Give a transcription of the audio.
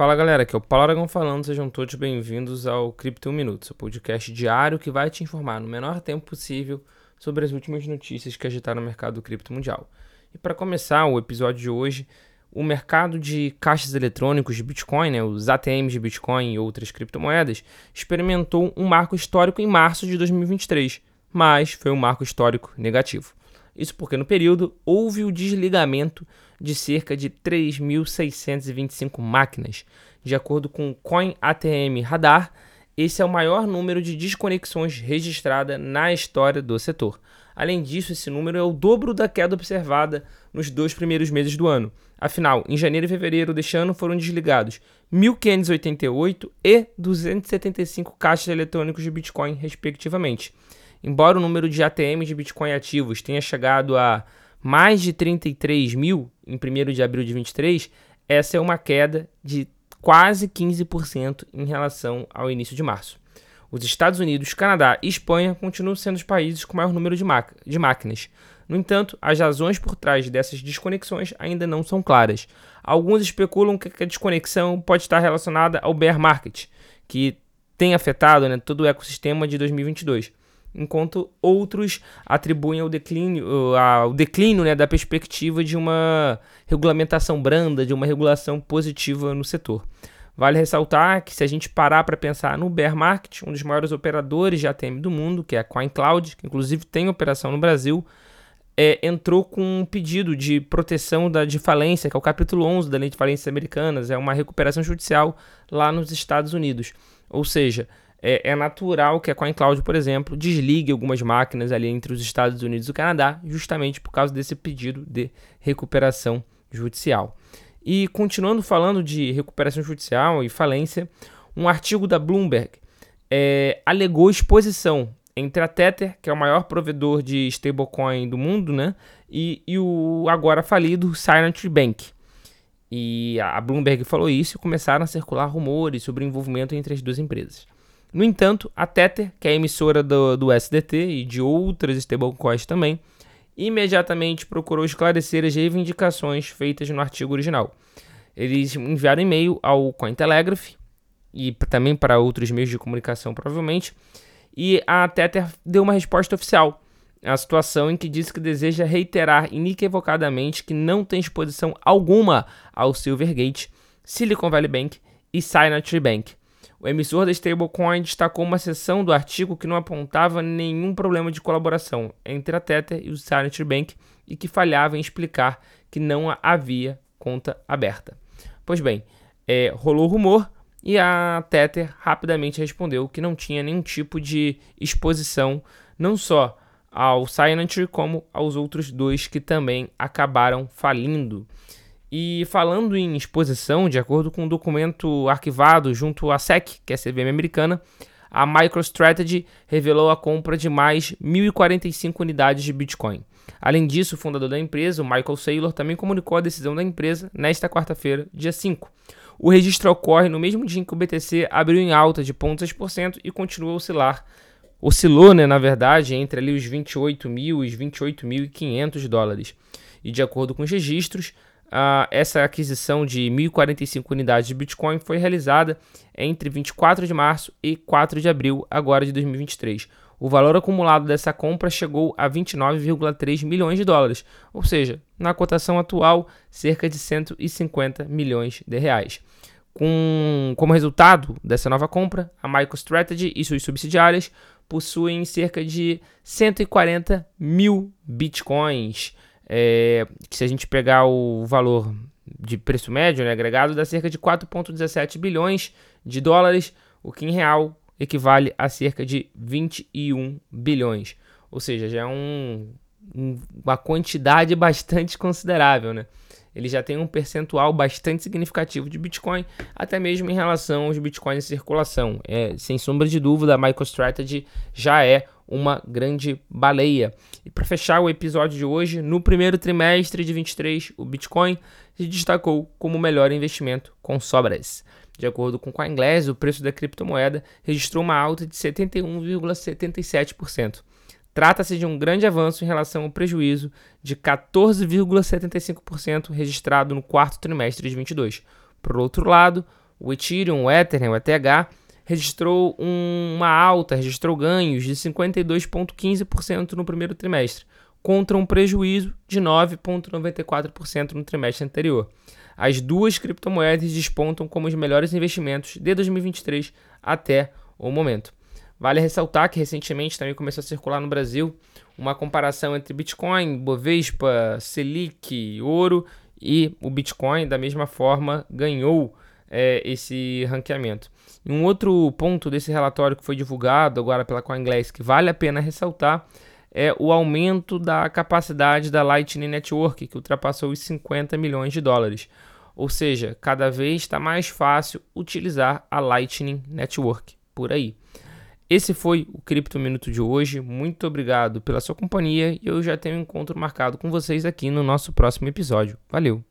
Fala galera, aqui é o Paulo Aragão falando, sejam todos bem-vindos ao Cripto 1 Minuto, seu podcast diário que vai te informar no menor tempo possível sobre as últimas notícias que agitaram o mercado cripto mundial. E para começar o episódio de hoje, o mercado de caixas eletrônicos de Bitcoin, né, os ATMs de Bitcoin e outras criptomoedas, experimentou um marco histórico em março de 2023, mas foi um marco histórico negativo. Isso porque no período houve o desligamento de cerca de 3.625 máquinas. De acordo com o Coin ATM Radar, esse é o maior número de desconexões registrada na história do setor. Além disso, esse número é o dobro da queda observada nos dois primeiros meses do ano. Afinal, em janeiro e fevereiro deste ano foram desligados 1.588 e 275 caixas eletrônicos de Bitcoin, respectivamente. Embora o número de ATMs de Bitcoin ativos tenha chegado a mais de 33 mil em 1 de abril de 23, essa é uma queda de quase 15% em relação ao início de março. Os Estados Unidos, Canadá e Espanha continuam sendo os países com maior número de, de máquinas. No entanto, as razões por trás dessas desconexões ainda não são claras. Alguns especulam que a desconexão pode estar relacionada ao bear market, que tem afetado né, todo o ecossistema de 2022 enquanto outros atribuem ao declínio, ao declínio né, da perspectiva de uma regulamentação branda, de uma regulação positiva no setor. Vale ressaltar que se a gente parar para pensar no bear market, um dos maiores operadores de ATM do mundo, que é a CoinCloud, que inclusive tem operação no Brasil, é, entrou com um pedido de proteção da, de falência, que é o capítulo 11 da Lei de Falências Americanas, é uma recuperação judicial lá nos Estados Unidos. Ou seja, é, é, natural que a CoinCloud, por exemplo, desligue algumas máquinas ali entre os Estados Unidos e o Canadá, justamente por causa desse pedido de recuperação judicial. E continuando falando de recuperação judicial e falência, um artigo da Bloomberg é, alegou exposição entre a Tether, que é o maior provedor de stablecoin do mundo, né, e, e o agora falido Silent Bank. E a Bloomberg falou isso e começaram a circular rumores sobre o envolvimento entre as duas empresas. No entanto, a Tether, que é emissora do, do SDT e de outras stablecoins também, imediatamente procurou esclarecer as reivindicações feitas no artigo original. Eles enviaram e-mail ao Cointelegraph e também para outros meios de comunicação, provavelmente, e a Tether deu uma resposta oficial à situação em que disse que deseja reiterar inequivocadamente que não tem exposição alguma ao Silvergate, Silicon Valley Bank e Signature Bank o emissor da stablecoin destacou uma seção do artigo que não apontava nenhum problema de colaboração entre a Tether e o Signature Bank e que falhava em explicar que não havia conta aberta. Pois bem, é, rolou rumor e a Tether rapidamente respondeu que não tinha nenhum tipo de exposição, não só ao Signature como aos outros dois que também acabaram falindo. E falando em exposição, de acordo com um documento arquivado junto à SEC, que é a CVM americana, a MicroStrategy revelou a compra de mais 1.045 unidades de Bitcoin. Além disso, o fundador da empresa, o Michael Saylor, também comunicou a decisão da empresa nesta quarta-feira, dia 5. O registro ocorre no mesmo dia em que o BTC abriu em alta de 0,6% e continua a oscilar. Oscilou, né, na verdade, entre ali os 28 mil e os 28.500 dólares. E de acordo com os registros, Uh, essa aquisição de 1.045 unidades de Bitcoin foi realizada entre 24 de março e 4 de abril agora de 2023. O valor acumulado dessa compra chegou a 29,3 milhões de dólares, ou seja, na cotação atual, cerca de 150 milhões de reais. Com, como resultado dessa nova compra, a MicroStrategy e suas subsidiárias possuem cerca de 140 mil bitcoins é, que se a gente pegar o valor de preço médio né, agregado, dá cerca de 4,17 bilhões de dólares, o que em real equivale a cerca de 21 bilhões. Ou seja, já é um, um, uma quantidade bastante considerável, né? Ele já tem um percentual bastante significativo de Bitcoin, até mesmo em relação aos Bitcoins em circulação. É, sem sombra de dúvida, a MicroStrategy já é uma grande baleia. E para fechar o episódio de hoje, no primeiro trimestre de 23, o Bitcoin se destacou como o melhor investimento com sobras. De acordo com o CoinGlass, o preço da criptomoeda registrou uma alta de 71,77%. Trata-se de um grande avanço em relação ao prejuízo de 14,75% registrado no quarto trimestre de 22. Por outro lado, O Ethereum, o Ethereum, o ETH, registrou um, uma alta, registrou ganhos de 52,15% no primeiro trimestre, contra um prejuízo de 9,94% no trimestre anterior. As duas criptomoedas despontam como os melhores investimentos de 2023 até o momento. Vale ressaltar que recentemente também começou a circular no Brasil uma comparação entre Bitcoin, Bovespa, Selic, ouro e o Bitcoin, da mesma forma, ganhou é, esse ranqueamento. Um outro ponto desse relatório que foi divulgado agora pela CoinGlass que vale a pena ressaltar é o aumento da capacidade da Lightning Network, que ultrapassou os 50 milhões de dólares. Ou seja, cada vez está mais fácil utilizar a Lightning Network por aí. Esse foi o Cripto Minuto de hoje. Muito obrigado pela sua companhia e eu já tenho um encontro marcado com vocês aqui no nosso próximo episódio. Valeu!